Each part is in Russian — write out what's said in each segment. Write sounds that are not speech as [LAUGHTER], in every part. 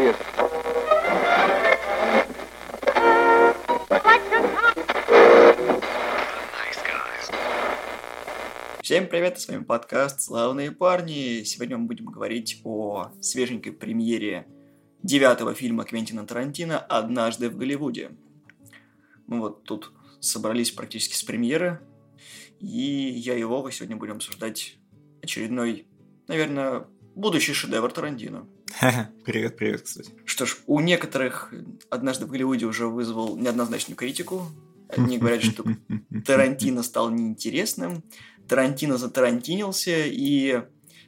serious. Всем привет, с вами подкаст «Славные парни». Сегодня мы будем говорить о свеженькой премьере девятого фильма Квентина Тарантино «Однажды в Голливуде». Мы вот тут собрались практически с премьеры, и я и Вова сегодня будем обсуждать очередной, наверное, будущий шедевр Тарантино. [LAUGHS] Привет, привет, кстати. Что ж, у некоторых «Однажды в Голливуде» уже вызвал неоднозначную критику. Одни говорят, что [LAUGHS] Тарантино стал неинтересным, Тарантино затарантинился, и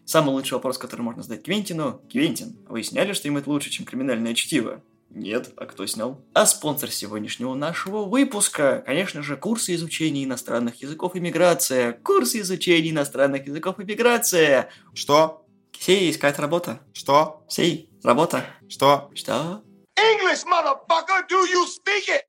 самый лучший вопрос, который можно задать Квентину, Квентин, вы сняли что-нибудь лучше, чем криминальное чтиво? Нет, а кто снял? А спонсор сегодняшнего нашего выпуска, конечно же, курсы изучения иностранных языков иммиграция. Курсы изучения иностранных языков иммиграция. Что? Сей, искать работа. Что? Сей, работа. Что? Что? English, motherfucker, do you speak it?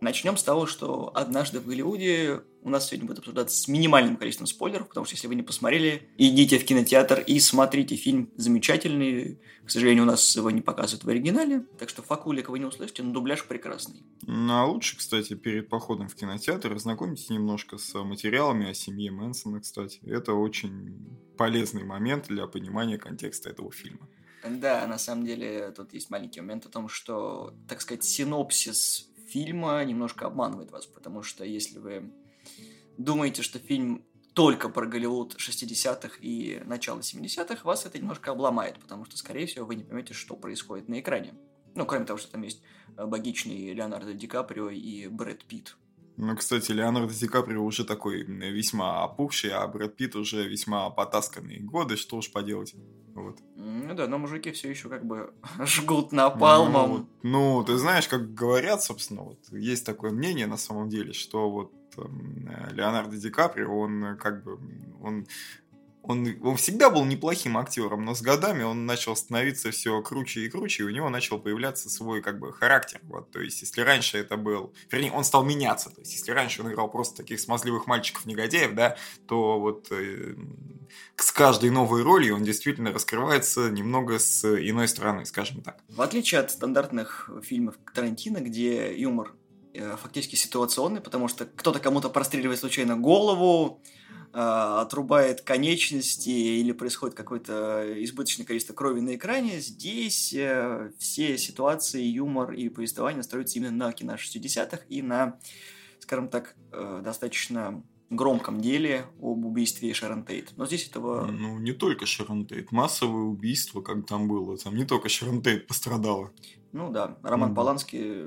Начнем с того, что однажды в Голливуде у нас сегодня будет обсуждаться с минимальным количеством спойлеров, потому что если вы не посмотрели, идите в кинотеатр и смотрите фильм замечательный. К сожалению, у нас его не показывают в оригинале, так что факулика вы не услышите, но дубляж прекрасный. Ну, а лучше, кстати, перед походом в кинотеатр ознакомьтесь немножко с материалами о семье Мэнсона, кстати. Это очень полезный момент для понимания контекста этого фильма. Да, на самом деле тут есть маленький момент о том, что, так сказать, синопсис фильма немножко обманывает вас, потому что если вы думаете, что фильм только про Голливуд 60-х и начало 70-х, вас это немножко обломает, потому что, скорее всего, вы не поймете, что происходит на экране. Ну, кроме того, что там есть богичный Леонардо Ди Каприо и Брэд Питт. Ну, кстати, Леонардо Ди Каприо уже такой весьма опухший, а Брэд Питт уже весьма потасканные годы, что уж поделать. Вот. Ну да, но мужики все еще как бы [LAUGHS] жгут напалмом. Ну, ну, ты знаешь, как говорят, собственно, вот есть такое мнение на самом деле, что вот э, Леонардо Ди Каприо, он как бы, он он, он всегда был неплохим актером, но с годами он начал становиться все круче и круче, и у него начал появляться свой как бы характер. Вот, то есть, если раньше это был... Вернее, он стал меняться. То есть, если раньше он играл просто таких смазливых мальчиков-негодяев, да, то вот э, с каждой новой ролью он действительно раскрывается немного с иной стороны, скажем так. В отличие от стандартных фильмов Тарантино, где юмор э, фактически ситуационный, потому что кто-то кому-то простреливает случайно голову, а, отрубает конечности или происходит какое-то избыточное количество крови на экране, здесь э, все ситуации, юмор и повествование строятся именно на кино 60-х и на, скажем так, э, достаточно громком деле об убийстве Шерон Тейт. Но здесь этого... Ну, не только Шерон Тейт. Массовое убийство, как там было. Там не только Шерон Тейт пострадала. Ну да, Роман mm. Поланский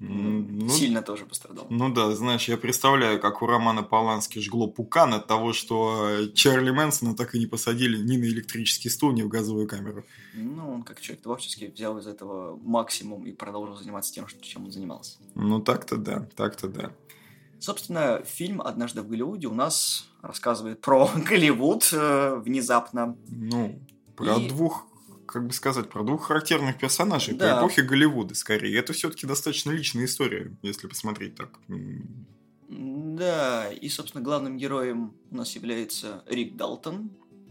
ну, сильно тоже пострадал. Ну да, знаешь, я представляю, как у Романа Полански жгло пукан от того, что Чарли Мэнсона так и не посадили ни на электрический стул, ни в газовую камеру. Ну, он как человек творческий взял из этого максимум и продолжил заниматься тем, чем он занимался. Ну так-то да, так-то да. Собственно, фильм «Однажды в Голливуде» у нас рассказывает про [LAUGHS] Голливуд э, внезапно. Ну, про и... двух как бы сказать, про двух характерных персонажей да. по эпохе Голливуда, скорее. Это все-таки достаточно личная история, если посмотреть так. Да, и, собственно, главным героем у нас является Рик Далтон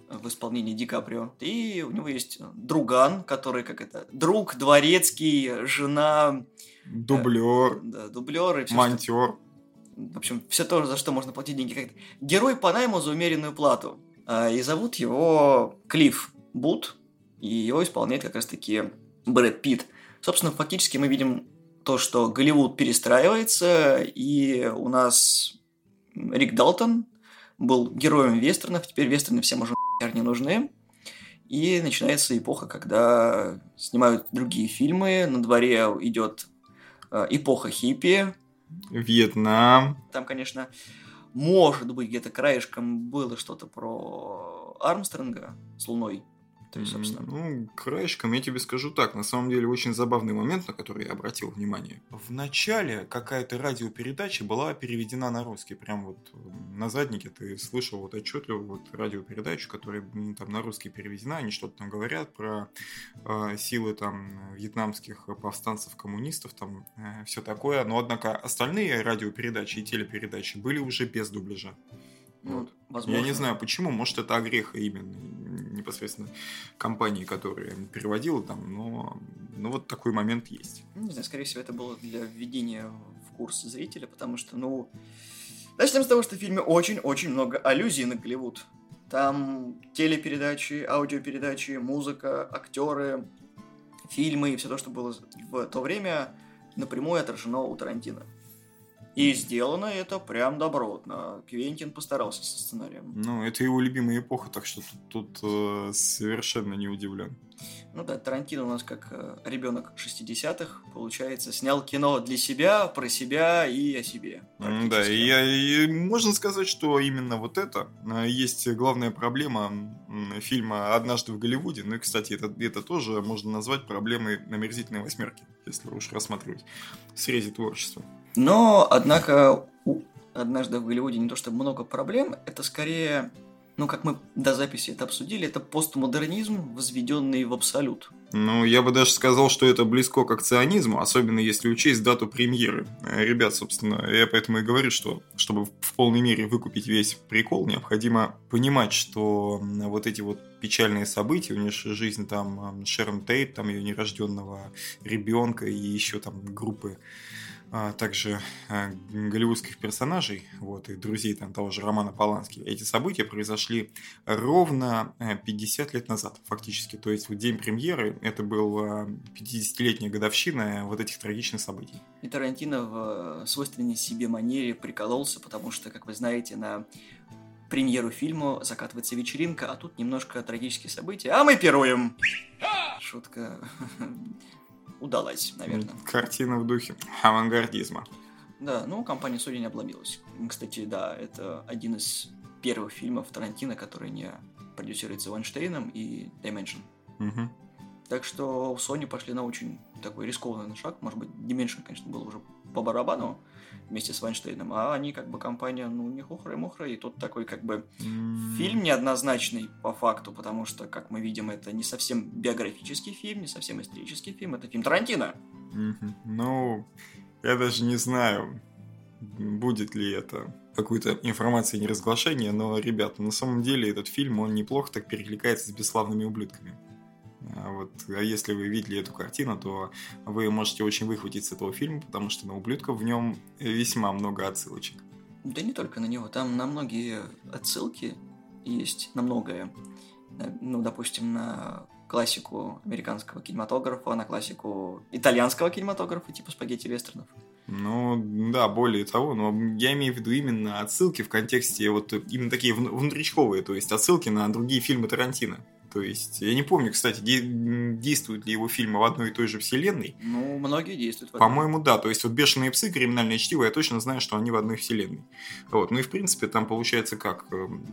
в исполнении Ди Каприо. И у него есть друган, который, как это, друг, дворецкий, жена... Дублер. Э, да, дублер. И монтер. Что, в общем, все то, за что можно платить деньги. Как Герой по найму за умеренную плату. А, и зовут его Клифф Бут и его исполняет как раз-таки Брэд Питт. Собственно, фактически мы видим то, что Голливуд перестраивается, и у нас Рик Далтон был героем вестернов, теперь вестерны всем уже не нужны. И начинается эпоха, когда снимают другие фильмы, на дворе идет э, эпоха хиппи. Вьетнам. Там, конечно, может быть, где-то краешком было что-то про Армстронга с Луной. Есть, собственно... Ну, краешком я тебе скажу так. На самом деле, очень забавный момент, на который я обратил внимание. В начале какая-то радиопередача была переведена на русский. Прям вот на заднике ты слышал вот отчетливо вот радиопередачу, которая там на русский переведена. Они что-то там говорят про э, силы там вьетнамских повстанцев, коммунистов, там э, все такое. Но, однако, остальные радиопередачи и телепередачи были уже без дубляжа. Ну, Вот. возможно. Я не знаю почему, может это огреха именно непосредственно компании, которая переводила там, но ну, вот такой момент есть. Ну, Не знаю, скорее всего, это было для введения в курс зрителя, потому что, ну... Начнем с того, что в фильме очень-очень много аллюзий на Голливуд. Там телепередачи, аудиопередачи, музыка, актеры, фильмы и все то, что было в то время, напрямую отражено у Тарантино. И сделано это прям добротно. Квентин постарался со сценарием. Ну, это его любимая эпоха, так что тут, тут, э, совершенно не удивлен. Ну да, Тарантино у нас как э, ребенок 60-х, получается, снял кино для себя, про себя и о себе. Да, и, и можно сказать, что именно вот это э, есть главная проблема фильма «Однажды в Голливуде». Ну и, кстати, это, это тоже можно назвать проблемой «Омерзительной восьмерки», если уж рассматривать в срезе творчества. Но, однако, у однажды в Голливуде не то чтобы много проблем, это скорее, ну, как мы до записи это обсудили, это постмодернизм, возведенный в абсолют. Ну, я бы даже сказал, что это близко к акционизму, особенно если учесть дату премьеры. Э, Ребят, собственно, я поэтому и говорю, что чтобы в полной мере выкупить весь прикол, необходимо понимать, что вот эти вот печальные события, унесшие жизнь там Шерон Тейт, там ее нерожденного ребенка и еще там группы а, также а, голливудских персонажей, вот, и друзей там того же Романа Полански. Эти события произошли ровно э, 50 лет назад, фактически. То есть в день премьеры это была 50-летняя годовщина вот этих трагичных событий. И Тарантино в э, свойственной себе манере прикололся, потому что, как вы знаете, на премьеру фильма закатывается вечеринка, а тут немножко трагические события, а мы пируем! Шутка [LAUGHS] удалась, наверное. Картина в духе авангардизма. Да, ну, компания Sony не обломилась. Кстати, да, это один из первых фильмов Тарантино, который не продюсируется Вайнштейном и Dimension. Мгм. Так что Sony пошли на очень такой рискованный шаг. Может быть, Dimension, конечно, был уже по барабану вместе с Вайнштейном, а они как бы компания, ну, не хухры-мухры, и тут такой как бы фильм неоднозначный по факту, потому что, как мы видим, это не совсем биографический фильм, не совсем исторический фильм, это фильм Тарантино. Ну, я даже не знаю, будет ли это какой-то информации неразглашения, но, ребята, на самом деле этот фильм, он неплохо так перекликается с «Бесславными ублюдками». А Вот, а если вы видели эту картину, то вы можете очень выхватить с этого фильма, потому что на ублюдков в нем весьма много отсылочек. Да не только на него, там на многие отсылки есть, на многое. На- Ну, допустим, на классику американского кинематографа, на классику итальянского кинематографа, типа спагетти-вестернов. Ну, да, более того, но я имею в виду именно отсылки в контексте вот именно такие вну- внутричковые, то есть отсылки на другие фильмы Тарантино. То есть, я не помню, кстати, де- действуют ли его фильмы в одной и той же вселенной. Ну, многие действуют. По-моему, да. То есть, вот «Бешеные псы», «Криминальное чтиво», я точно знаю, что они в одной вселенной. Вот. Ну и, в принципе, там получается как... эм,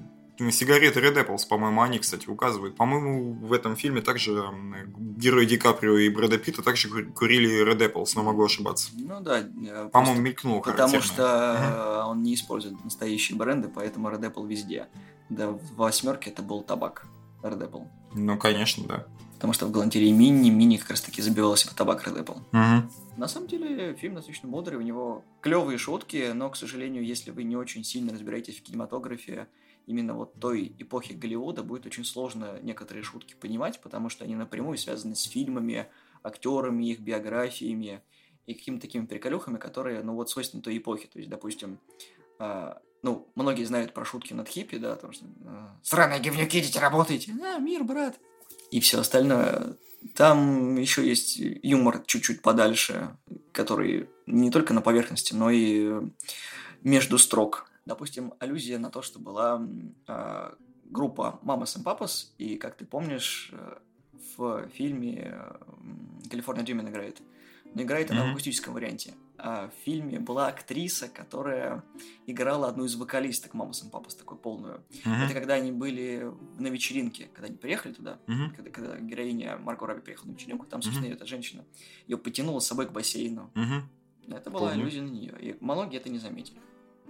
Сигареты Red Apples, по-моему, они, кстати, указывают. По-моему, в этом фильме также м, герои Ди Каприо и Брэда Питта также ку- курили Red Apples, но могу ошибаться. Ну да. э, По-моему, просто мелькнуло Потому что он не использует настоящие бренды, поэтому Red Apple везде. Да, в восьмерке это был табак Red. Ну, конечно, да. Потому что в галантерее Мини, Мини как раз таки забивался под табак Red. Мгм. На самом деле, фильм достаточно бодрый, у него клевые шутки, но, к сожалению, если вы не очень сильно разбираетесь в кинематографе, именно вот той эпохи Голливуда, будет очень сложно некоторые шутки понимать, потому что они напрямую связаны с фильмами, актерами, их биографиями и какими-то такими приколюхами, которые, ну, вот свойственны той эпохе. То есть, допустим, а, ну, многие знают про шутки над хиппи, да, потому что а, «Сраные говнюки, идите работайте!» «А, мир, брат!» И все остальное. Там еще есть юмор чуть-чуть подальше, который не только на поверхности, но и э, между строк. Допустим, аллюзия на то, что была а, группа Mamas and Papas, и, как ты помнишь, э, в фильме э, «Калифорния Дюмин» играет. Но играет она в Мгм. акустическом варианте. А в фильме была актриса, которая играла одну из вокалисток Mamas and Papas, такую полную. Мгм. Это когда они были на вечеринке, когда они приехали туда, Мгм. когда, когда героиня Марго Робби приехала на вечеринку, там, собственно, Мгм. эта женщина ее потянула с собой к бассейну. Мгм. Это была Помню. аллюзия на нее, и многие это не заметили.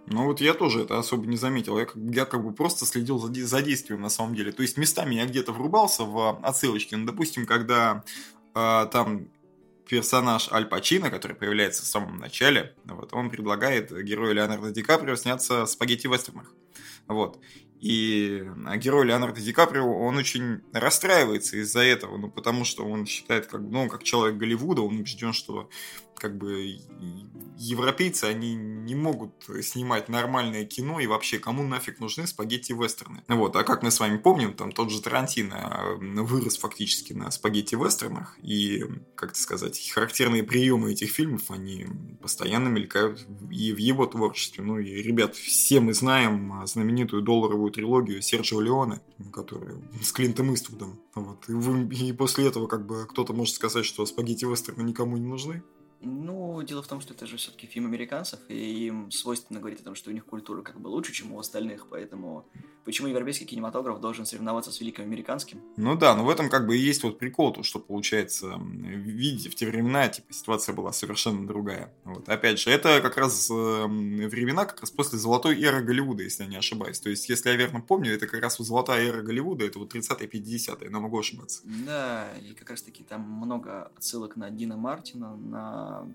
Ну вот я тоже это особо не заметил. Я как, я как бы просто следил за, за действием на самом деле. То есть местами я где-то врубался в отсылочки. Ну, допустим, когда а, там персонаж Аль Пачино, который появляется в самом начале, вот, он предлагает герою Леонардо Ди Каприо сняться в спагетти-вестернах. Вот. И герой Леонардо Ди Каприо, он очень расстраивается из-за этого, ну, потому что он считает, как, ну, как человек Голливуда, он убежден, что как бы европейцы, они не могут снимать нормальное кино, и вообще кому нафиг нужны спагетти-вестерны. Вот, а как мы с вами помним, там тот же Тарантино вырос фактически на спагетти-вестернах, и, как сказать, характерные приемы этих фильмов, они постоянно мелькают и в его творчестве. Ну и, ребят, все мы знаем знаменитую долларовую трилогию Серджио Леоне, которая с Клинтом Иствудом. Вот. И, вы, и после этого как бы кто-то может сказать, что спагетти-вестерны никому не нужны. Ну, дело в том, что это же все-таки фильм американцев, и им свойственно говорить о том, что у них культура как бы лучше, чем у остальных, поэтому почему европейский кинематограф должен соревноваться с великим американским? Ну да, но в этом как бы и есть вот прикол, то, что получается, видите, в те времена, типа, ситуация была совершенно другая. Вот. Опять же, это как раз э, времена как раз после золотой эры Голливуда, если я не ошибаюсь. То есть, если я верно помню, это как раз вот золотая эра Голливуда, это вот 30-е, 50-е, но могу ошибаться. Да, и как раз таки там много отсылок на Дина Мартина, на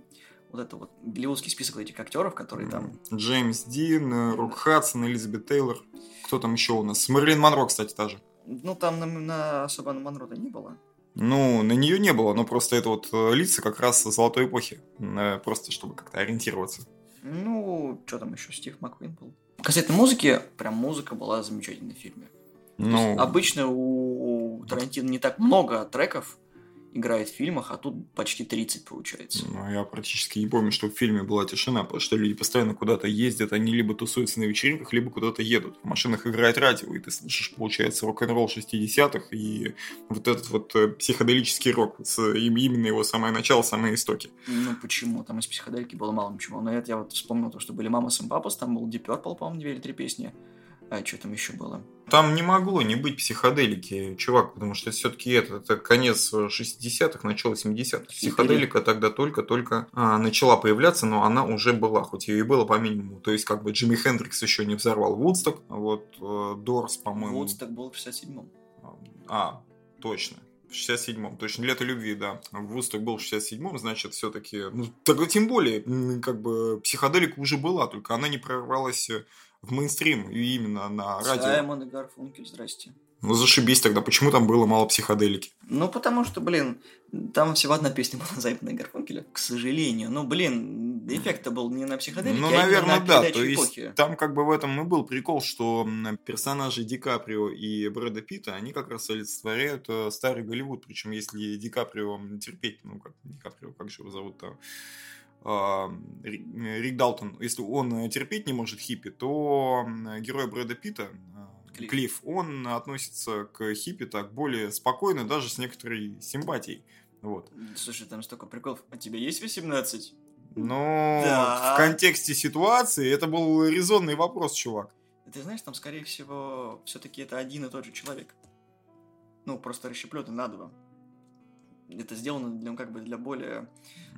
вот это вот голливудский список этих актеров, которые там... Джеймс Дин, э, Рок Хадсон, Элизабет Тейлор. Кто там еще у нас? Мерлин Монро, кстати, та же. Ну, там на, на особо на Монро-то не было. Ну, на нее не было, но просто это вот э, лица как раз золотой эпохи. Э, просто чтобы как-то ориентироваться. Ну, что там еще, Стив Маквин был. Кассетной музыке, прям музыка была замечательной в фильме. Ну... Обычно у Тарантино не так много треков, играет в фильмах, а тут почти 30 получается. Ну, я практически не помню, что в фильме была тишина, потому что люди постоянно куда-то ездят, они либо тусуются на вечеринках, либо куда-то едут. В машинах играет радио, и ты слышишь, получается, рок-н-ролл 60-х и вот этот вот э, психоделический рок, с, именно его самое начало, самые истоки. Ну почему? Там из психоделики было мало чего. Но это я вот вспомнил то, что были «Мама с Папас», там был Deep Purple, по-моему, две или три песни. А что там еще было? Там не могло не быть психоделики, чувак, потому что все-таки это, это конец 60-х, начало 70-х. Психоделика тогда только-только а, начала появляться, но она уже была, хоть ее и было по минимуму. То есть, как бы Джимми Хендрикс еще не взорвал Вудсток, вот э, Дорс, по-моему... Вудсток был в 67-м. А, точно. В 67-м, точно, лето любви, да. Вудсток был в 67-м, значит, все-таки, ну, тогда тем более, как бы, психоделика уже была, только она не прорвалась в мейнстрим, и именно на радио. Саймон и Гарфункель, здрасте. Ну, зашибись тогда. Почему там было мало психоделики? Ну, потому что, блин, там всего одна песня была [LAUGHS] Зайпана и Гарфункеля, к сожалению. Ну, блин, эффект-то был не на психоделике, ну, а наверное, на да. То есть, эпохи. там как бы в этом и был прикол, что персонажи Ди Каприо и Брэда Питта, они как раз олицетворяют э, старый Голливуд. Причем, если Ди Каприо терпеть, ну, как Ди Каприо, как же его зовут-то? А, Рик Далтон, если он терпеть не может хиппи, то герой Брэда Питта, Клифф. Клифф, он относится к хиппи так более спокойно, даже с некоторой симпатией. Вот. Слушай, там столько приколов. А тебе есть 18? Ну, да. в контексте ситуации это был резонный вопрос, чувак. Ты знаешь, там, скорее всего, все-таки это один и тот же человек. Ну, просто расщепленный на два это сделано для, как бы для более...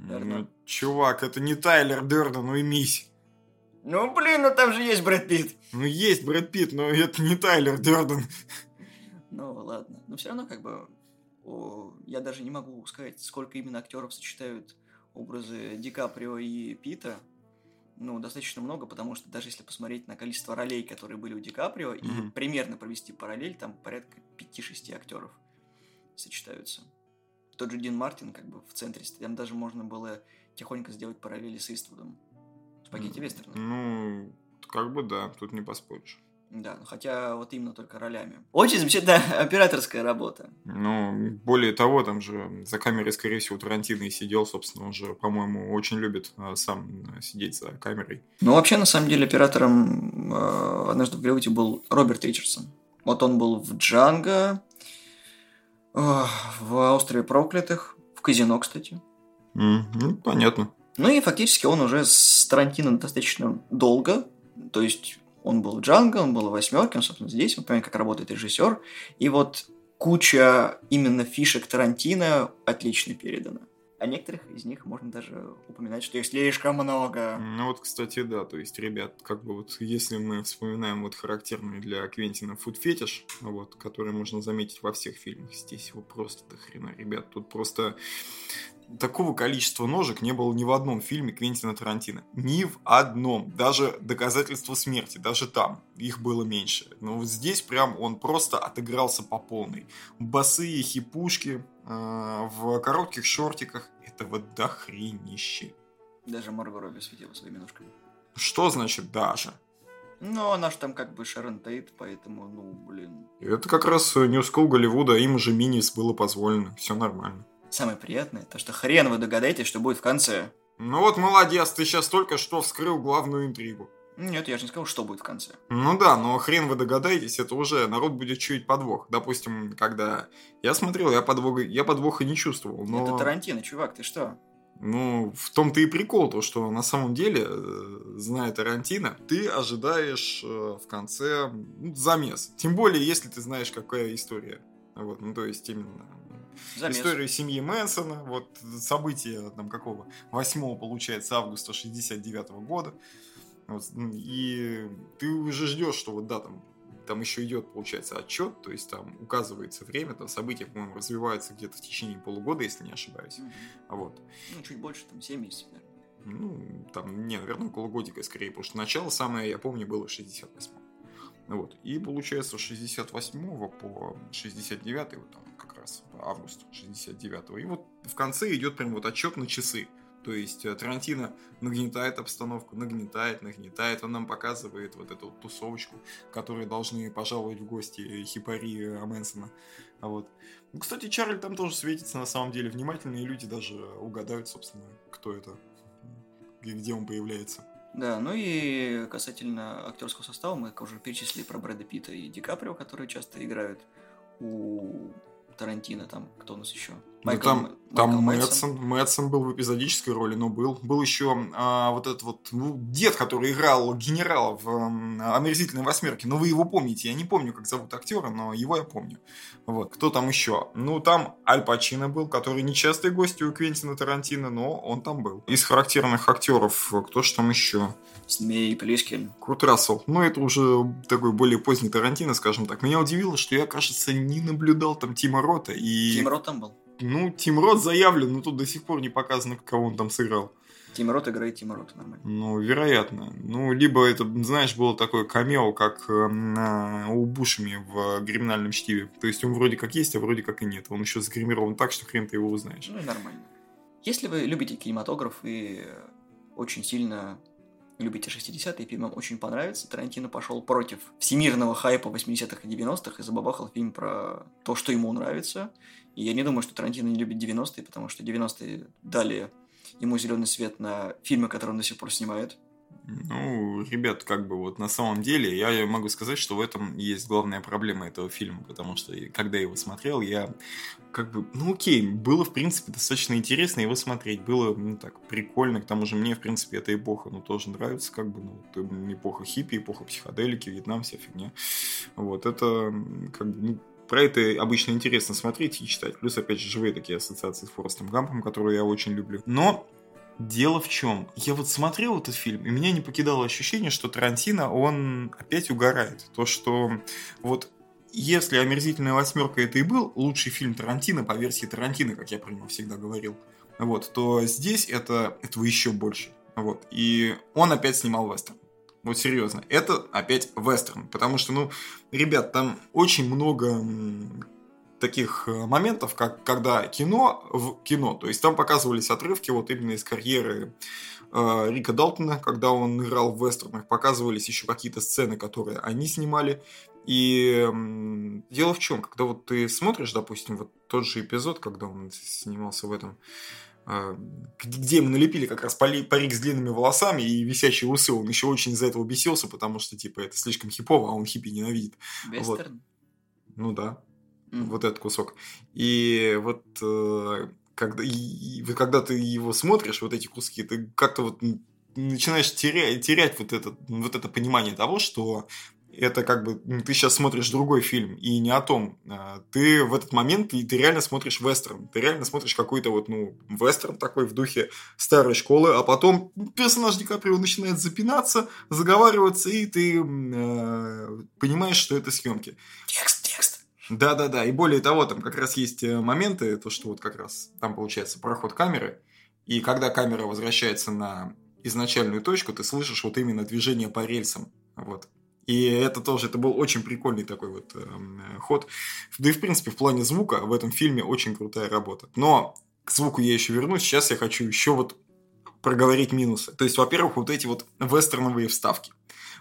Наверное... Ну, чувак, это не Тайлер Дерден, ну мись. Ну, блин, ну там же есть Брэд Питт. Ну, есть Брэд Питт, но это не Тайлер Дерден. Ну, ладно. Но все равно, как бы, о, я даже не могу сказать, сколько именно актеров сочетают образы Ди Каприо и Питта. Ну, достаточно много, потому что даже если посмотреть на количество ролей, которые были у Ди Каприо, mm-hmm. и примерно провести параллель, там порядка 5-6 актеров сочетаются тот же Дин Мартин как бы в центре, там даже можно было тихонько сделать параллели с Иствудом. Спагетти вестерна. Ну, как бы да, тут не поспоришь. Да, ну хотя вот именно только ролями. Очень замечательная [LAUGHS] операторская работа. Ну, более того, там же за камерой, скорее всего, Тарантино и сидел, собственно, он же, по-моему, очень любит а, сам а, сидеть за камерой. Ну, вообще, на самом деле, оператором э, «Однажды в Голливуде» был Роберт Ричардсон. Вот он был в «Джанго», в острове проклятых, в казино, кстати. Mm, ну, понятно. Ну и фактически он уже с Тарантино достаточно долго, то есть он был Джанго, он был в он, собственно, здесь, он понимает, как работает режиссер, и вот куча именно фишек Тарантино отлично передана а некоторых из них можно даже упоминать, что их слишком много. Ну вот, кстати, да, то есть, ребят, как бы вот если мы вспоминаем вот характерный для Квентина фуд-фетиш, вот, который можно заметить во всех фильмах, здесь его просто до хрена, ребят, тут просто такого количества ножек не было ни в одном фильме Квентина Тарантино. Ни в одном. Даже доказательства смерти, даже там их было меньше. Но вот здесь прям он просто отыгрался по полной. Босые хипушки э, в коротких шортиках. Это вот дохренище. Даже Марго Робби светила своими ножками. Что значит даже? Ну, она же там как бы Шерон Тейт, поэтому, ну, блин. Это как раз New School Голливуда, им же Минис было позволено. Все нормально. Самое приятное, то что хрен вы догадаетесь, что будет в конце. Ну вот молодец, ты сейчас только что вскрыл главную интригу. Нет, я же не сказал, что будет в конце. Ну да, но хрен вы догадаетесь, это уже народ будет чуять подвох. Допустим, когда я смотрел, я подвоха, я подвоха не чувствовал. Но... Это Тарантино, чувак, ты что? Ну, в том-то и прикол, то, что на самом деле, э, зная Тарантино, ты ожидаешь э, в конце ну, замес. Тем более, если ты знаешь, какая история. Вот, ну, то есть, именно Замес. историю семьи Мэнсона, вот события там какого, 8 получается августа 69 -го года. Вот, и ты уже ждешь, что вот да, там там еще идет, получается, отчет, то есть там указывается время, там события, по-моему, развиваются где-то в течение полугода, если не ошибаюсь. Mm-hmm. Вот. Ну, чуть больше, там, 7 месяцев, наверное. Ну, там, не, наверное, около годика скорее, потому что начало самое, я помню, было 68 Вот. И получается, с 68 по 69 вот там как раз август 69 И вот в конце идет прям вот отчет на часы. То есть э, Тарантино нагнетает обстановку, нагнетает, нагнетает. Он нам показывает вот эту вот тусовочку, которые должны пожаловать в гости Хипари Мэнсона. А вот. Ну, кстати, Чарль там тоже светится на самом деле. Внимательные люди даже угадают, собственно, кто это и где он появляется. Да, ну и касательно актерского состава, мы уже перечислили про Брэда Питта и Ди Каприо, которые часто играют у Тарантино, там, кто у нас еще? Майкл, ну, там там Мэтсон. Мэтсон был в эпизодической роли, но был. Был еще а, вот этот вот ну, дед, который играл генерала в а, «Омерзительной восьмерке». Ну, вы его помните. Я не помню, как зовут актера, но его я помню. Вот. Кто там еще? Ну, там Аль Пачино был, который нечастый гость у Квентина Тарантино, но он там был. Из характерных актеров, кто же там еще? Змей Плескин. Курт Рассел. Ну, это уже такой более поздний Тарантино, скажем так. Меня удивило, что я, кажется, не наблюдал там Тима Рота. И... Тим Рот там был? Ну, Тим Рот заявлен, но тут до сих пор не показано, кого он там сыграл. Тим Рот играет Тим Рот, нормально. Ну, вероятно. Ну, либо это, знаешь, было такое камео, как э, у Бушами в «Криминальном чтиве». То есть он вроде как есть, а вроде как и нет. Он еще загримирован так, что хрен ты его узнаешь. Ну, нормально. Если вы любите кинематограф и очень сильно любите 60-е, фильм вам очень понравится, Тарантино пошел против всемирного хайпа 80-х и 90-х и забабахал фильм про то, что ему нравится. И я не думаю, что Тарантино не любит 90-е, потому что 90-е дали ему зеленый свет на фильмы, которые он до сих пор снимает. Ну, ребят, как бы вот на самом деле я могу сказать, что в этом есть главная проблема этого фильма, потому что когда я его смотрел, я как бы, ну окей, было в принципе достаточно интересно его смотреть, было ну так прикольно, к тому же мне в принципе эта эпоха, ну тоже нравится, как бы, ну эпоха хиппи, эпоха психоделики, Вьетнам, вся фигня, вот это как бы, ну, про это обычно интересно смотреть и читать. Плюс, опять же, живые такие ассоциации с Форестом Гампом, которые я очень люблю. Но Дело в чем? Я вот смотрел этот фильм, и меня не покидало ощущение, что Тарантино, он опять угорает. То, что вот если «Омерзительная восьмерка» это и был лучший фильм Тарантино по версии Тарантино, как я про него всегда говорил, вот, то здесь это, этого еще больше. Вот. И он опять снимал вестерн. Вот серьезно. Это опять вестерн. Потому что, ну, ребят, там очень много таких э, моментов, как когда кино в кино. То есть там показывались отрывки вот именно из карьеры э, Рика Далтона, когда он играл в вестернах, показывались еще какие-то сцены, которые они снимали. И э, дело в чем, когда вот ты смотришь, допустим, вот тот же эпизод, когда он снимался в этом, э, где ему налепили как раз парик с длинными волосами и висящие усы, он еще очень из-за этого бесился, потому что, типа, это слишком хипово, а он хиппи ненавидит. Вестерн? Вот. Ну да вот этот кусок. И вот э, когда, и, когда ты его смотришь, вот эти куски, ты как-то вот начинаешь терять, терять вот, это, вот это понимание того, что это как бы ты сейчас смотришь другой фильм и не о том. А, ты в этот момент ты, ты реально смотришь вестерн, ты реально смотришь какой-то вот ну вестерн такой в духе старой школы, а потом персонаж Ди Каприо начинает запинаться, заговариваться и ты э, понимаешь, что это съемки. Текст. Да-да-да, и более того, там как раз есть э, моменты, то, что вот как раз там получается проход камеры, и когда камера возвращается на изначальную точку, ты слышишь вот именно движение по рельсам, вот. И это тоже, это был очень прикольный такой вот э, ход. Да и, в принципе, в плане звука в этом фильме очень крутая работа. Но к звуку я еще вернусь. Сейчас я хочу еще вот проговорить минусы. То есть, во-первых, вот эти вот вестерновые вставки.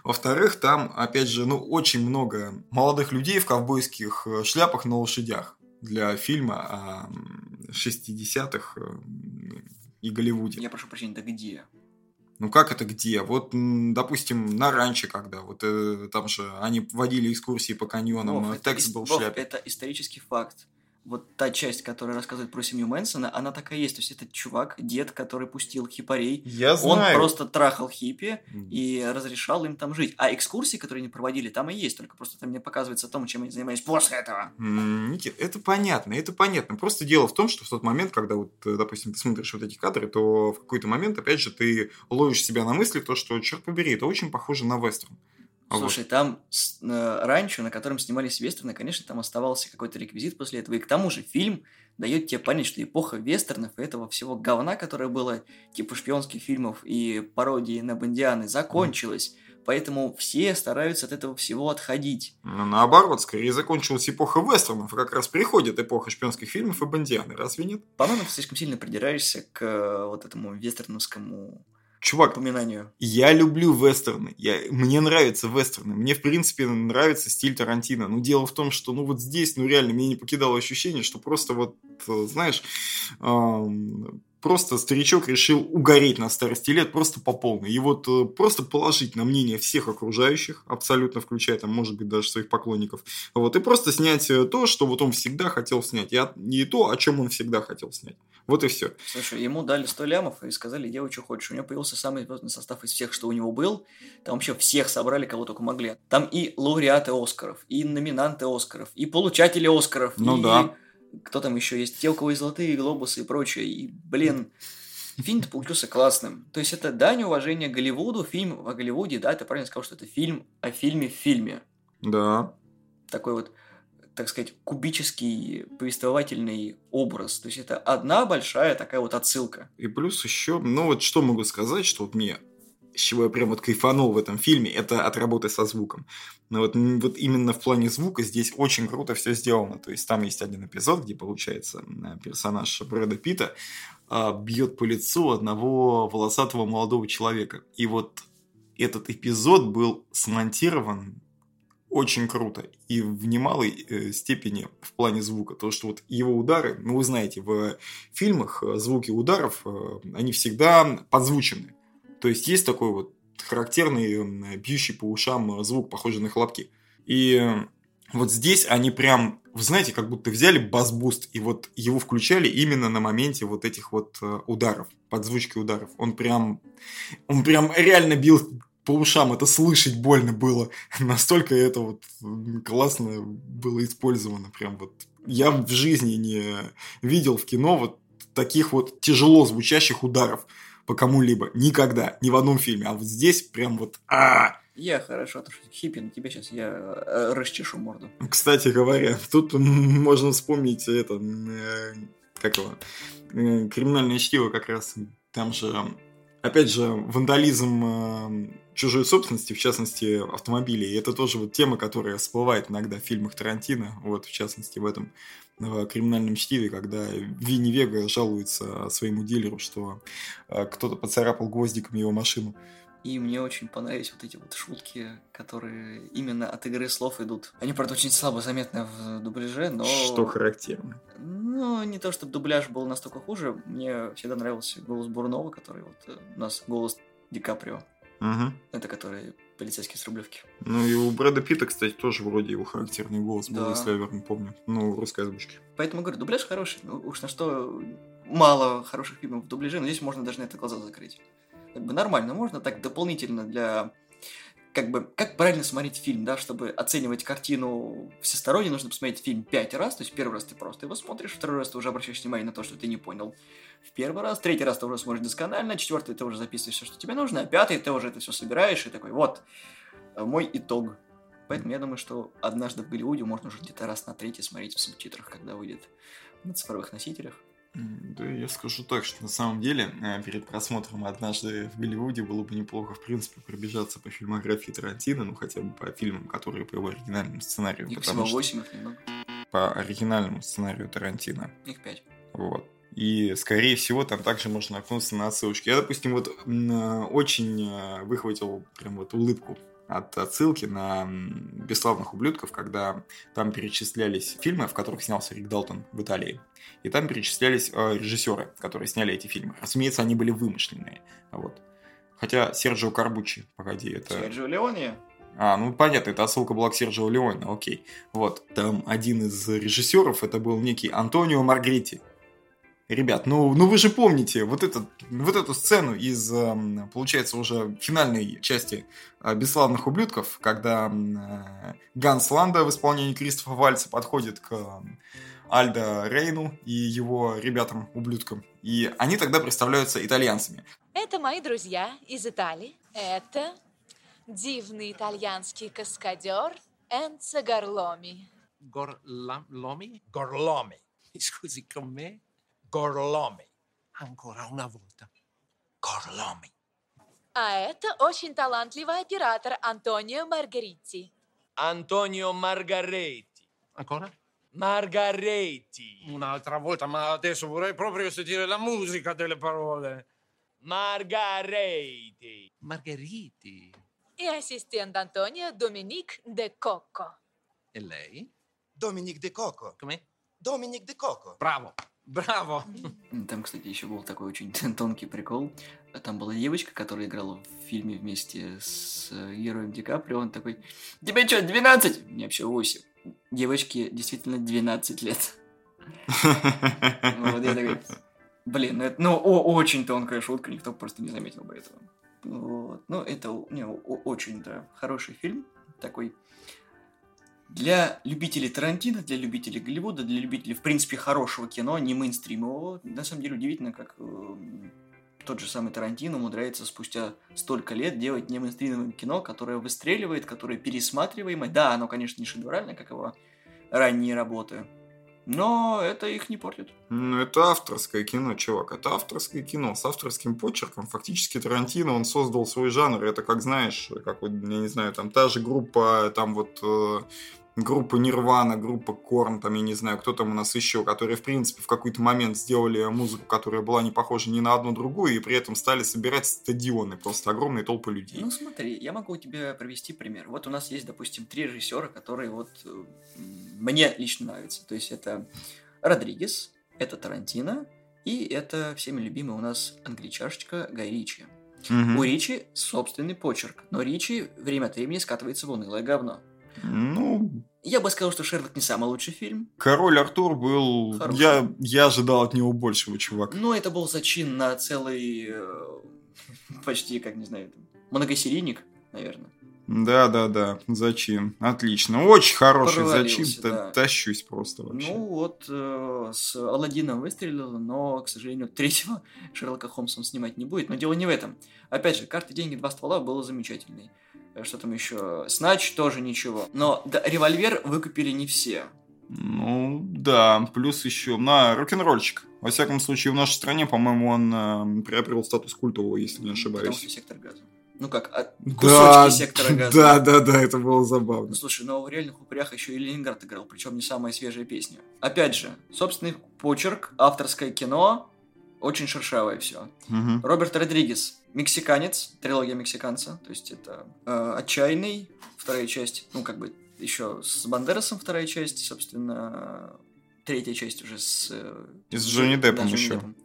Во-вторых, там, опять же, ну, очень много молодых людей в ковбойских э, шляпах на лошадях для фильма о 60-х э, и Голливуде. Я прошу прощения, да где? Ну как это где? Вот, допустим, на ранче, когда вот э, там же они водили экскурсии по каньонам, Вов, текст был в шляпе. Это исторический факт вот та часть, которая рассказывает про семью Мэнсона, она такая есть. То есть это чувак, дед, который пустил хипарей. Я знаю. Он просто трахал хиппи и разрешал им там жить. А экскурсии, которые они проводили, там и есть. Только просто там мне показывается о том, чем они занимались после этого. Никит, это понятно, это понятно. Просто дело в том, что в тот момент, когда вот, э, допустим, ты смотришь вот эти кадры, то в какой-то момент, опять же, ты ловишь себя на мысли, то, что, черт побери, это очень похоже на вестерн. Слушай, вот. там э, ранчо, на котором снимались вестерны, конечно, там оставался какой-то реквизит после этого. И к тому же фильм дает тебе понять, что эпоха вестернов и этого всего говна, которое было типа шпионских фильмов и пародии на бандианы, закончилась. Mm. Поэтому все стараются от этого всего отходить. Ну, наоборот, скорее закончилась эпоха вестернов, как раз приходит эпоха шпионских фильмов и бандианы, разве нет? По-моему, ты слишком сильно придираешься к э, вот этому вестерновскому Чувак, упоминанию. я люблю вестерны. Я, мне нравятся вестерны. Мне, в принципе, нравится стиль Тарантино. Но дело в том, что, ну, вот здесь, ну, реально, мне не покидало ощущение, что просто вот, э, знаешь, просто старичок решил угореть на старости лет просто по полной. И вот э, просто положить на мнение всех окружающих, абсолютно включая там, может быть, даже своих поклонников, вот, и просто снять э, то, что вот он всегда хотел снять, и, от, и то, о чем он всегда хотел снять. Вот и все. Слушай, ему дали 100 лямов и сказали, делай, что хочешь. У него появился самый звездный состав из всех, что у него был. Там вообще всех собрали, кого только могли. Там и лауреаты Оскаров, и номинанты Оскаров, и получатели Оскаров, ну, и да кто там еще есть, те, у кого есть золотые глобусы и прочее. И, блин, фильм получился классным. То есть это дань уважения Голливуду, фильм о Голливуде, да, ты правильно сказал, что это фильм о фильме в фильме. Да. Такой вот, так сказать, кубический повествовательный образ. То есть это одна большая такая вот отсылка. И плюс еще, ну вот что могу сказать, что вот мне с чего я прям вот кайфанул в этом фильме, это от работы со звуком. Но вот, вот именно в плане звука здесь очень круто все сделано. То есть там есть один эпизод, где, получается, персонаж Брэда Питта а, бьет по лицу одного волосатого молодого человека. И вот этот эпизод был смонтирован очень круто и в немалой э, степени в плане звука. То, что вот его удары, ну вы знаете, в фильмах э, звуки ударов, э, они всегда подзвучены. То есть есть такой вот характерный бьющий по ушам звук, похожий на хлопки. И вот здесь они прям, вы знаете, как будто взяли бас-буст и вот его включали именно на моменте вот этих вот э, ударов, подзвучки ударов. Он прям, он прям реально бил по ушам, это слышать больно было. [LAUGHS] Настолько это вот классно было использовано. Прям вот я в жизни не видел в кино вот таких вот тяжело звучащих ударов по кому-либо. Никогда. Ни в одном фильме. А вот здесь прям вот... А Я хорошо отношусь к хиппи, но тебе сейчас я э, расчешу морду. Кстати говоря, тут можно вспомнить это... Э, как его? Э, криминальное чтиво как раз. Там же... Опять же, вандализм чужой собственности, в частности, автомобилей. И это тоже вот тема, которая всплывает иногда в фильмах Тарантино, вот, в частности, в этом в криминальном чтиве, когда Винни Вега жалуется своему дилеру, что э, кто-то поцарапал гвоздиком его машину. И мне очень понравились вот эти вот шутки, которые именно от игры слов идут. Они, правда, очень слабо заметны в дубляже, но... Что характерно. Ну, не то, чтобы дубляж был настолько хуже. Мне всегда нравился голос Бурнова, который вот э, у нас голос Ди Каприо. Угу. Это который полицейский с Рублевки. Ну и у Брэда Питта, кстати, тоже вроде его характерный голос был, да. если я верно помню. Ну, в русской озвучке. Поэтому говорю, дубляж хороший. Ну, уж на что мало хороших фильмов в дубляже, но здесь можно даже на это глаза закрыть. Как бы нормально, можно так дополнительно для как бы, как правильно смотреть фильм, да, чтобы оценивать картину всесторонне, нужно посмотреть фильм пять раз, то есть первый раз ты просто его смотришь, второй раз ты уже обращаешь внимание на то, что ты не понял в первый раз, третий раз ты уже смотришь досконально, четвертый ты уже записываешь все, что тебе нужно, а пятый ты уже это все собираешь и такой, вот, э, мой итог. Поэтому я думаю, что однажды в Голливуде можно уже где-то раз на третий смотреть в субтитрах, когда выйдет на цифровых носителях. Да, я скажу так, что на самом деле э, перед просмотром однажды в Голливуде было бы неплохо, в принципе, пробежаться по фильмографии Тарантино, ну хотя бы по фильмам, которые по его оригинальному сценарию. Их всего что 8, их немного. по оригинальному сценарию Тарантино. Их 5. Вот. И, скорее всего, там также можно наткнуться на отсылочки. Я, допустим, вот э, очень э, выхватил прям вот улыбку от отсылки на «Бесславных ублюдков», когда там перечислялись фильмы, в которых снялся Рик Далтон в Италии. И там перечислялись э, режиссеры, которые сняли эти фильмы. Разумеется, они были вымышленные. Вот. Хотя Серджио Карбучи, погоди, это... Серджио Леоне. А, ну понятно, это отсылка была к Серджио Леоне, окей. Вот, там один из режиссеров, это был некий Антонио Маргрити. Ребят, ну, ну вы же помните вот, этот, вот эту сцену из, эм, получается, уже финальной части э, «Бесславных ублюдков», когда э, Ганс Ланда в исполнении Кристофа Вальца подходит к эм, Альдо Рейну и его ребятам-ублюдкам. И они тогда представляются итальянцами. Это мои друзья из Италии. Это дивный итальянский каскадер Энцо Гарломи. Gorlomi? Gorlomi. Scusi, con me? Gorlomi. Ancora una volta. Gorlomi. А это очень талантливый оператор Антонио Маргарити. Antonio Margaretti. Ancora? Margaretti. Un'altra volta, ma adesso vorrei proprio sentire la musica delle parole. Margaretti. Margheriti. И ассистент Антонио Доминик де Кокко. E lei? Dominic De Coco. Come? Dominic De Coco. Bravo, Bravo. Там, кстати, еще был такой очень [LAUGHS] тонкий прикол. Там была девочка, которая играла в фильме вместе с э, героем Ди Каприо. Он такой, тебе что, 12? Мне вообще 8. Девочке действительно 12 лет. Вот я такой, блин, ну, это, ну о- очень тонкая шутка, никто просто не заметил бы этого. Вот. Ну, это не, о- очень, да, хороший фильм. Такой для любителей Тарантино, для любителей Голливуда, для любителей, в принципе, хорошего кино, не мейнстримового. На самом деле удивительно, как э, тот же самый Тарантино умудряется спустя столько лет делать не мейнстримовое кино, которое выстреливает, которое пересматриваемое. Да, оно, конечно, не шедевральное, как его ранние работы, но это их не портит. Ну, это авторское кино, чувак. Это авторское кино с авторским почерком. Фактически Тарантино, он создал свой жанр. Это, как знаешь, как я не знаю, там та же группа, там вот э, группа Нирвана, группа Корн, там, я не знаю, кто там у нас еще, которые, в принципе, в какой-то момент сделали музыку, которая была не похожа ни на одну другую, и при этом стали собирать стадионы, просто огромные толпы людей. Ну смотри, я могу тебе привести пример. Вот у нас есть, допустим, три режиссера, которые вот мне лично нравятся. То есть это Родригес, это Тарантино, и это всеми любимый у нас англичашечка Гай Ричи. Мгм. У Ричи собственный почерк, но Ричи время от времени скатывается в унылое говно. Ну, Я бы сказал, что Шерлок не самый лучший фильм, Король Артур был... Хороший. Я, я ожидал от него большего, чувак. но это был зачин на целый э, [LAUGHS] почти, как не знаю, многосерийник, наверное. Да, да, да. Зачин. Отлично. Очень хороший Провалился, зачин. Да. Тащусь просто вообще. Ну вот э, с Алладином выстрелил, но, к сожалению, [LAUGHS] третьего Шерлока Холмса он снимать не будет. Но дело не в этом. Опять же, карты, деньги, два ствола было замечательный. Э, Что там еще? Снач тоже ничего. Но да, револьвер выкупили не все. Ну, да. Плюс еще на рок-н-ролльчик. Во всяком случае, в нашей стране, по-моему, он э, приобрел статус культового, если не Потому ошибаюсь. что сектор газа. Ну как, а, Да, кусочки сектора [LAUGHS] газа. да, да, да, это было забавно. Слушай, но в реальных упырях еще и Ленинград играл, причем не самая свежая песня. Опять же, собственный почерк, авторское кино, очень шершавое все. Мгм. Роберт Родригес, мексиканец, трилогия мексиканца, то есть это э, отчаянный, вторая часть, ну как бы еще с Бандерасом вторая часть, собственно, третья часть уже с... э, И с Джонни Деппом Джонни еще. Деппом.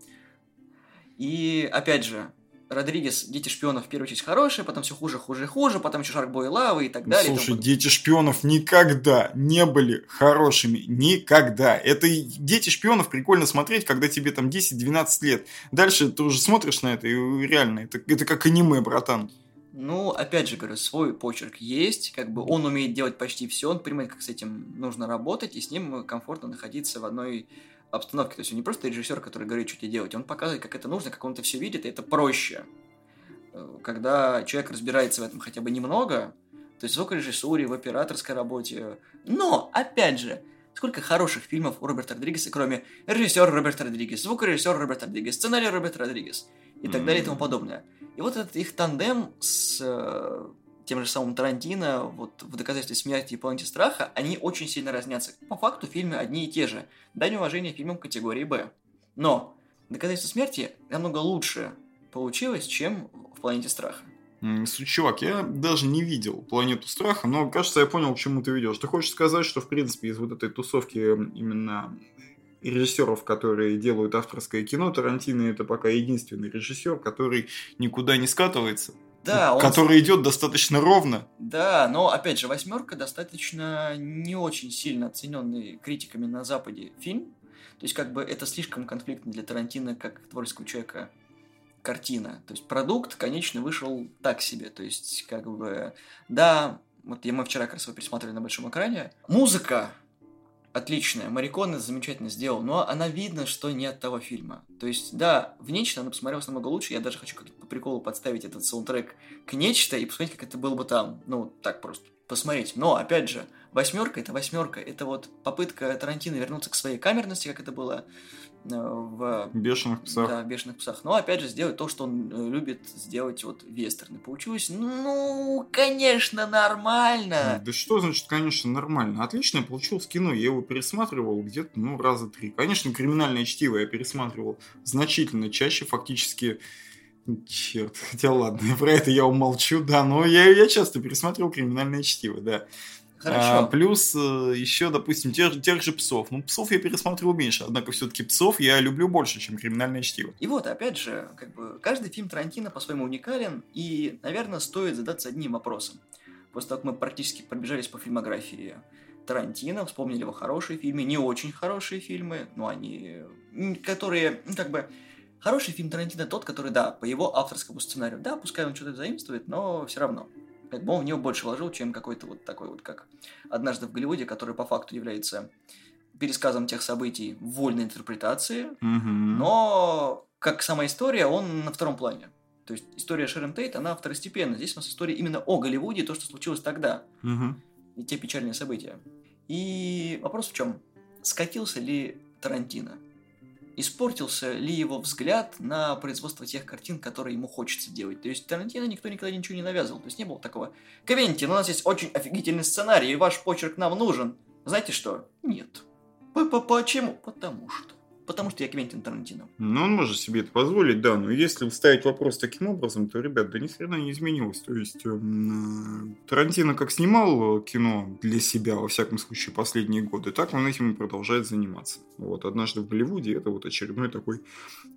И опять же, Родригес, Дети шпионов, первая часть хорошая, потом все хуже, хуже, хуже, потом еще Шаркбой Лавы и так далее. и тому Слушай, дети шпионов никогда не были хорошими. Никогда. Это дети шпионов прикольно смотреть, когда тебе там 10-12 лет. Дальше ты уже смотришь на это, и реально, это, это как аниме, братан. Ну, опять же говорю, свой почерк есть, как бы он умеет делать почти все, он понимает, как с этим нужно работать, и с ним комфортно находиться в одной обстановке. То есть он не просто режиссер, который говорит, что тебе делать, он показывает, как это нужно, как он это все видит, и это проще. Э, Когда человек разбирается в этом хотя бы немного, То есть в звукорежиссуре, в операторской работе. Но, опять же, сколько хороших фильмов у Роберта Родригеса, кроме режиссера Роберта Родригес, звукорежиссера Роберта Родригес, сценария Роберта Родригес и так далее и тому подобное. И вот этот их тандем с э, тем же самым Тарантино, вот в «Доказательстве смерти» и «Планете страха», они очень сильно разнятся. По факту фильмы одни и те же. Дань уважения фильмам категории «Б». Но «Доказательство смерти» намного лучше получилось, чем в «Планете страха». Чувак, я даже не видел «Планету страха», но, кажется, я понял, к чему ты ведешь. Ты хочешь сказать, что, в принципе, из вот этой тусовки именно режиссеров, которые делают авторское кино, Тарантино это пока единственный режиссер, который никуда не скатывается, Да, он который идет достаточно ровно. Да, но опять же, восьмерка достаточно не очень сильно оцененный критиками на Западе фильм. То есть, как бы это слишком конфликтно для Тарантино как творческого человека картина. То есть продукт, конечно, вышел так себе. То есть, как бы, да, вот мы вчера как раз его пересматривали на большом экране. Музыка отличная, Мариконы замечательно сделал, но она видно, что не от того фильма. То есть, да, в нечто она посмотрелась намного лучше, я даже хочу как-то по приколу подставить этот саундтрек к нечто и посмотреть, как это было бы там. Ну, так просто посмотреть. Но, опять же, восьмерка это восьмерка. Это вот попытка Тарантино вернуться к своей камерности, как это было э, в Бешеных псах. да, в бешеных псах. Но опять же сделать то, что он э, любит сделать вот вестерны. Получилось, ну, конечно, нормально. Да что значит, конечно, нормально. Отлично получилось кино. Я его пересматривал где-то, ну, раза три. Конечно, криминальное чтиво я пересматривал значительно чаще, фактически... Черт, [LAUGHS] хотя ладно, про это я умолчу, да, но я, я часто пересматривал криминальное чтиво, да. Хорошо. А, плюс э, еще, допустим, тех, же- тех же псов. Ну, псов я пересматривал меньше, однако все-таки псов я люблю больше, чем криминальное чтиво. И вот, опять же, как бы каждый фильм Тарантино по-своему уникален, и, наверное, стоит задаться одним вопросом. После того, как мы практически пробежались по фильмографии Тарантино, вспомнили его хорошие фильмы, не очень хорошие фильмы, но они, которые, ну, как бы, хороший фильм Тарантино тот, который, да, по его авторскому сценарию, да, пускай он что-то заимствует, но все равно. Как бы он в него больше вложил, чем какой-то вот такой вот, как «Однажды в Голливуде», который по факту является пересказом тех событий в вольной интерпретации, Мгм. но как сама история, он на втором плане. То есть история Шерон Тейт, она второстепенна. Здесь у нас история именно о Голливуде, то, что случилось тогда, Мгм. и те печальные события. И вопрос в чем? Скатился ли Тарантино? Испортился ли его взгляд на производство тех картин, которые ему хочется делать? То есть Тарантино никто никогда ничего не навязывал. То есть не было такого «Квентин, у нас есть очень офигительный сценарий, и ваш почерк нам нужен». Знаете что? Нет. Почему? Потому что. Потому что я Квентин Тарантино. Ну, он может себе это позволить, да, но если ставить вопрос таким образом, то, ребят, да ни хрена не изменилось. То есть, эм, э, Тарантино как снимал э, кино для себя, во всяком случае, последние годы, так он этим и продолжает заниматься. Вот, «Однажды в Голливуде» это вот очередной такой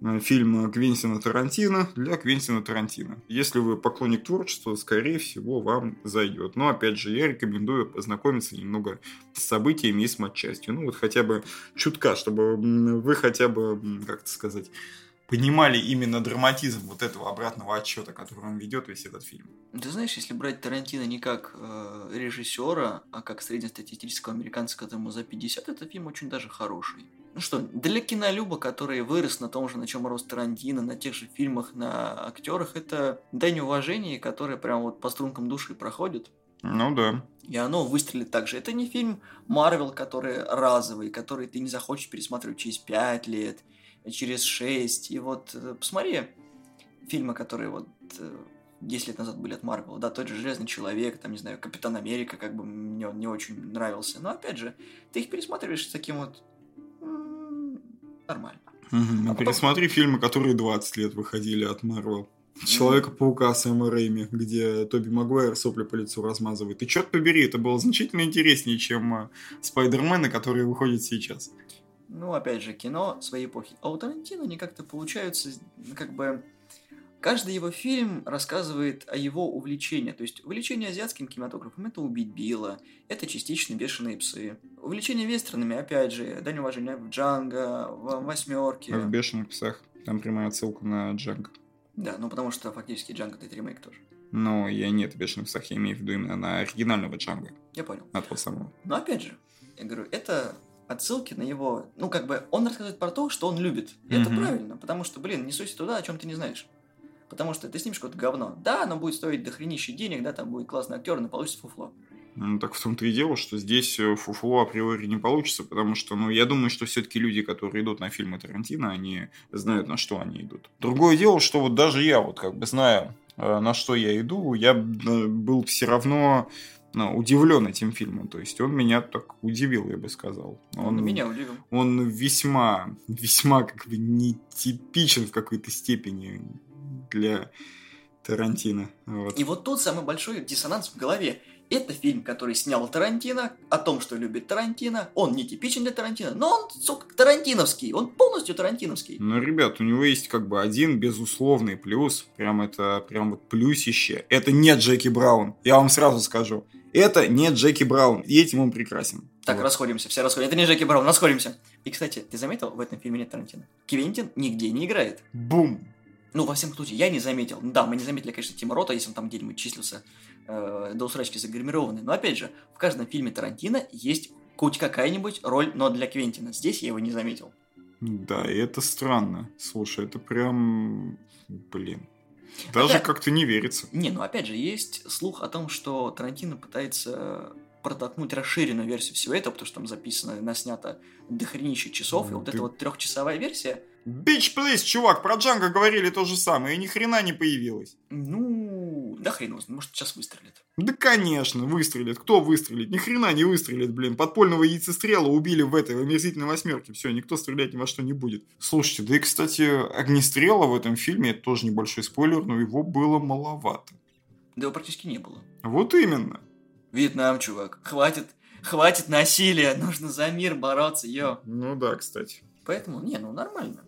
э, фильм Квентина Тарантино для Квентина Тарантино. Если вы поклонник творчества, скорее всего, вам зайдет. Но, опять же, я рекомендую познакомиться немного с событиями и с матчастью. Ну, вот хотя бы чутка, чтобы вы хотя бы, как это сказать, понимали именно драматизм вот этого обратного отчета, который он ведет весь этот фильм. Ты знаешь, если брать Тарантино не как э, режиссера, а как среднестатистического американца, которому за 50, этот фильм очень даже хороший. Ну что, для кинолюба, который вырос на том же, на чем рос Тарантино, на тех же фильмах, на актерах, это дань уважения, которая прям вот по стрункам души проходит. Ну да. И оно выстрелит так же. Это не фильм Марвел, который разовый, который ты не захочешь пересматривать через 5 лет, через 6. И вот э, посмотри фильмы, которые вот э, 10 лет назад были от Марвела, да, тот же Железный Человек, там, не знаю, Капитан Америка, как бы мне он не очень нравился. Но опять же, ты их пересматриваешь с таким вот нормально. Ну, А потом- Пересмотри фильмы, которые 20 лет выходили от Марвел. Человека-паука Сэма Рэйми, где Тоби Магуайр сопли по лицу размазывает. И черт побери, это было значительно интереснее, чем э, Спайдермены, которые выходят сейчас. Ну, опять же, кино своей эпохи. А у Тарантино они как-то получаются, как бы... Каждый его фильм рассказывает о его увлечении. То есть увлечение азиатским кинематографом – это «Убить Билла», это частично «Бешеные псы». Увлечение вестернами, опять же, дань уважения в Джанго, в «Восьмерке». В «Бешеных псах» там прямая отсылка на Джанго. Да, ну потому что фактически Джанго это ремейк тоже. Но я нет, «Бешеных псах» я имею в виду именно на оригинального Джанго. Я понял. На того самого. Но опять же, я говорю, это отсылки на его... Ну, как бы, он рассказывает про то, что он любит. И это правильно, потому что, блин, не суйся туда, о чем ты не знаешь. Потому что ты снимешь какое-то говно. Да, оно будет стоить дохренища денег, да, там будет классный актер, но получится фуфло. Ну, так в том-то и дело, что здесь э, фуфло априори не получится, потому что, ну, я думаю, что все-таки люди, которые идут на фильмы Тарантино, они знают, на что они идут. Другое дело, что вот даже я, вот как бы знаю, э, на что я иду, я э, был все равно ну, удивлен этим фильмом. То есть он меня так удивил, я бы сказал. Он меня удивил. Он весьма, весьма как бы нетипичен в какой-то степени для Тарантино. Вот. И вот тут самый большой диссонанс в голове. Это фильм, который снял Тарантино, о том, что любит Тарантино. Он не типичен для Тарантино, но он, сука, тарантиновский. Он полностью тарантиновский. Ну, ребят, у него есть как бы один безусловный плюс. Прям это, прям вот плюсище. Это не Джеки Браун. Я вам сразу скажу. Это не Джеки Браун. И этим он прекрасен. Так, Вот. расходимся, все расходимся. Это не Джеки Браун, расходимся. И, кстати, ты заметил, в этом фильме нет Тарантино? Квентин нигде не играет. Бум! Ну, во всяком случае, я не заметил. Да, мы не заметили, конечно, Тима Рота, если он там где-нибудь числился э, до усрачки загримированный. Но, опять же, в каждом фильме Тарантино есть хоть какая-нибудь роль, но для Квентина. Здесь я его не заметил. Да, и это странно. Слушай, это прям... Блин. Даже Да. как-то не верится. Не, ну, опять же, есть слух о том, что Тарантино пытается протолкнуть расширенную версию всего этого, потому что там записано, наснято дохренища часов, и Ну, вот ты- эта вот трехчасовая версия, Бич, плиз, чувак, про Джанго говорили то же самое, и ни хрена не появилось. ну, да хрен его может, сейчас выстрелит. Да, конечно, выстрелит. Кто выстрелит? Ни хрена не выстрелит, блин. Подпольного яйцестрела убили в этой в омерзительной восьмерке. Все, никто стрелять ни во что не будет. Слушайте, да и, кстати, огнестрела в этом фильме, это тоже небольшой спойлер, но его было маловато. Да его практически не было. Вот именно. Вьетнам, чувак, хватит, хватит насилия, нужно за мир бороться, ё. Ну да, кстати. Поэтому, не, ну нормально.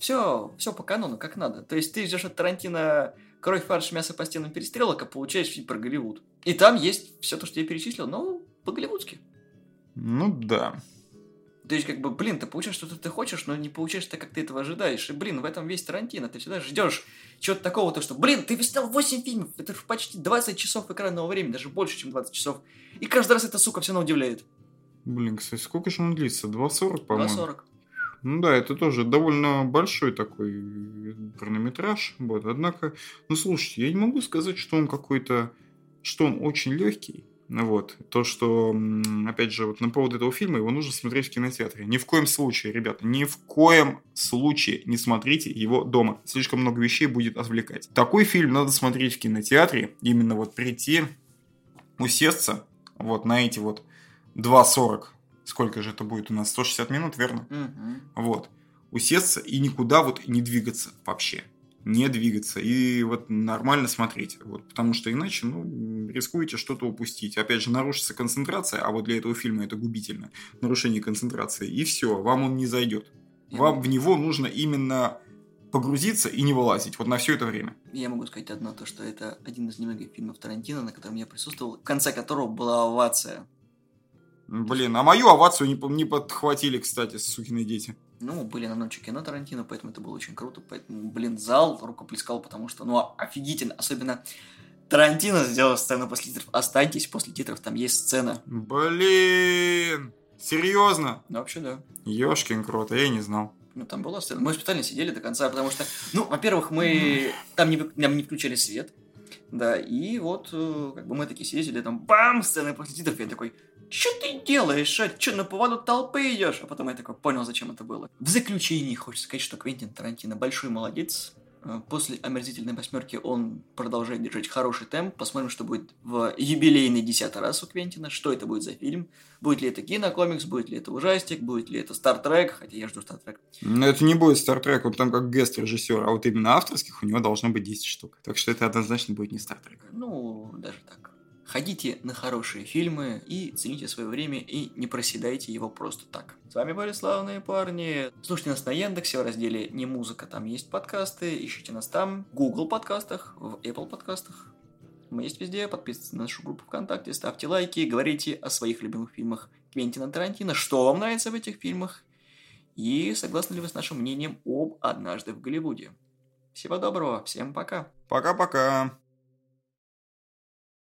Все, все по канону, как надо. То есть ты ждешь от Тарантино кровь, фарш, мясо по стенам перестрелок, а получаешь фильм про Голливуд. И там есть все то, что я перечислил, но по-голливудски. Ну да. То есть, как бы, блин, ты получаешь что-то ты хочешь, но не получаешь так, как ты этого ожидаешь. И, блин, в этом весь Тарантино. Ты всегда ждешь чего-то такого, то что, блин, ты снял 8 фильмов, это почти 20 часов экранного времени, даже больше, чем 20 часов. И каждый раз эта сука все равно удивляет. Блин, кстати, сколько же он длится? 2.40, по-моему? 2.40. Ну да, это тоже довольно большой такой хронометраж. Вот. Однако, ну слушайте, я не могу сказать, что он какой-то, что он очень легкий. Вот. То, что, опять же, вот на поводу этого фильма, его нужно смотреть в кинотеатре. Ни в коем случае, ребята, ни в коем случае не смотрите его дома. Слишком много вещей будет отвлекать. Такой фильм надо смотреть в кинотеатре. Именно вот прийти, усесться вот на эти вот 2.40. Сколько же это будет у нас? 160 минут, верно? Мгм. Вот. Усесться и никуда вот не двигаться вообще. Не двигаться. И вот нормально смотреть. Вот. Потому что иначе, ну, рискуете что-то упустить. Опять же, нарушится концентрация, а вот для этого фильма это губительно. Нарушение концентрации. И все, вам он не зайдет. Вам в него нужно именно погрузиться и не вылазить. Вот на все это время. Я могу сказать одно, то что это один из немногих фильмов Тарантино, на котором я присутствовал, в конце которого была овация. Блин, а мою овацию не, не подхватили, кстати, сукины дети. Ну, были на ночи кино Тарантино, поэтому это было очень круто. Поэтому, блин, зал рукоплескал, потому что, ну, офигительно. Особенно Тарантино сделал сцену после титров. Останьтесь после титров, там есть сцена. Блин! Серьезно? Ну, вообще, да. Ёшкин крот, а я и не знал. Ну, там была сцена. Мы специально сидели до конца, потому что, ну, во-первых, мы там не, нам не включали свет. Да, и вот, э, как бы мы такие сидели, там, бам, сцена после титров, я такой, что ты делаешь, а что, на поводу толпы идешь? А потом я такой понял, зачем это было. В заключении хочется сказать, что Квентин Тарантино большой молодец. Э, После «Омерзительной восьмерки» он продолжает держать хороший темп. Посмотрим, что будет в юбилейный десятый раз у Квентина. Что это будет за фильм? Будет ли это кинокомикс, будет ли это ужастик, будет ли это Стартрек, хотя я жду Стартрек. Но это не будет Стартрек, он там как гест режиссер, а вот именно авторских у него должно быть 10 штук. Так что это однозначно будет не Стартрек. Ну, даже так. Ходите на хорошие фильмы и цените свое время и не проседайте его просто так. С вами были славные парни. Слушайте нас на Яндексе в разделе «Не музыка», там есть подкасты, ищите нас там, в Google подкастах, в Apple подкастах. Мы есть везде, подписывайтесь на нашу группу ВКонтакте, ставьте лайки, говорите о своих любимых фильмах Квентина Тарантино, что вам нравится в этих фильмах, и согласны ли вы с нашим мнением об «Однажды в Голливуде». Всего доброго, всем пока. Пока-пока.